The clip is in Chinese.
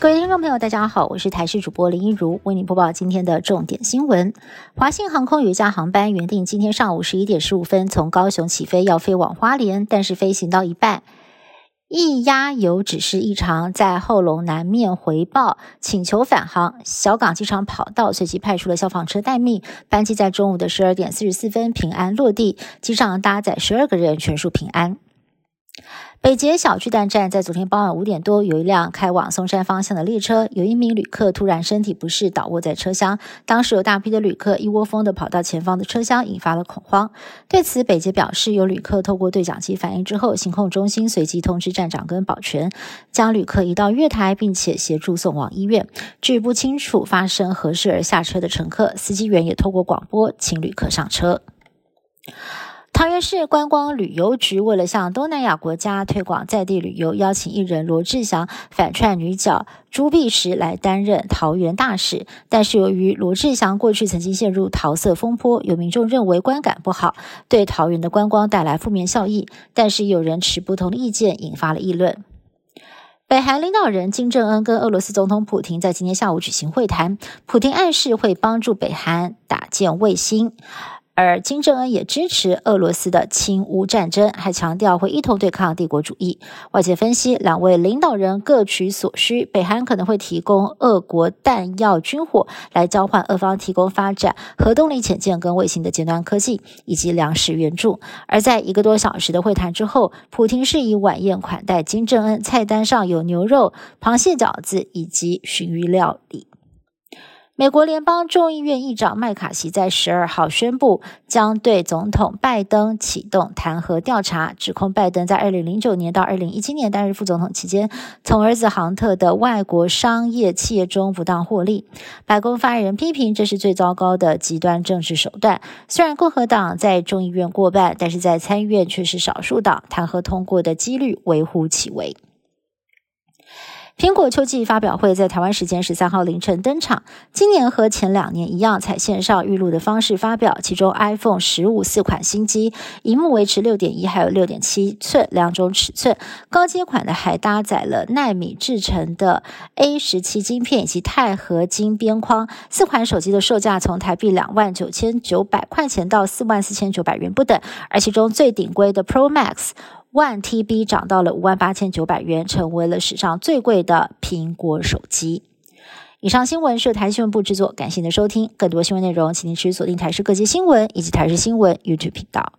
各位听众朋友，大家好，我是台视主播林一如，为您播报今天的重点新闻。华信航空有一架航班原定今天上午十一点十五分从高雄起飞，要飞往花莲，但是飞行到一半，液压油指示异常，在后龙南面回报，请求返航。小港机场跑道随即派出了消防车待命，班机在中午的十二点四十四分平安落地，机上搭载十二个人，全数平安。北捷小巨蛋站在昨天傍晚五点多，有一辆开往松山方向的列车，有一名旅客突然身体不适倒卧在车厢，当时有大批的旅客一窝蜂的跑到前方的车厢，引发了恐慌。对此，北捷表示，有旅客透过对讲机反映之后，行控中心随即通知站长跟保全，将旅客移到月台，并且协助送往医院。据不清楚发生何事而下车的乘客，司机员也透过广播请旅客上车。桃园市观光旅游局为了向东南亚国家推广在地旅游，邀请艺人罗志祥反串女角朱碧石来担任桃园大使。但是由于罗志祥过去曾经陷入桃色风波，有民众认为观感不好，对桃园的观光带来负面效益。但是有人持不同的意见，引发了议论。北韩领导人金正恩跟俄罗斯总统普京在今天下午举行会谈，普京暗示会帮助北韩打建卫星。而金正恩也支持俄罗斯的侵乌战争，还强调会一同对抗帝国主义。外界分析，两位领导人各取所需，北韩可能会提供俄国弹药、军火，来交换俄方提供发展核动力潜舰跟卫星的尖端科技以及粮食援助。而在一个多小时的会谈之后，普京是以晚宴款待金正恩，菜单上有牛肉、螃蟹饺子以及熏鱼料理。美国联邦众议院议长麦卡锡在十二号宣布，将对总统拜登启动弹劾调查，指控拜登在二零零九年到二零一七年担任副总统期间，从儿子杭特的外国商业企业中不当获利。白宫发言人批评这是最糟糕的极端政治手段。虽然共和党在众议院过半，但是在参议院却是少数党，弹劾通过的几率微乎其微。苹果秋季发表会在台湾时间十三号凌晨登场。今年和前两年一样，采线上预录的方式发表。其中，iPhone 十五四款新机，荧幕维持六点一还有六点七寸两种尺寸。高阶款的还搭载了纳米制成的 A 十七晶片以及钛合金边框。四款手机的售价从台币两万九千九百块钱到四万四千九百元不等。而其中最顶规的 Pro Max。万 TB 涨到了五万八千九百元，成为了史上最贵的苹果手机。以上新闻是台新闻部制作，感谢您的收听。更多新闻内容，请您持续锁定台视各界新闻以及台视新闻 YouTube 频道。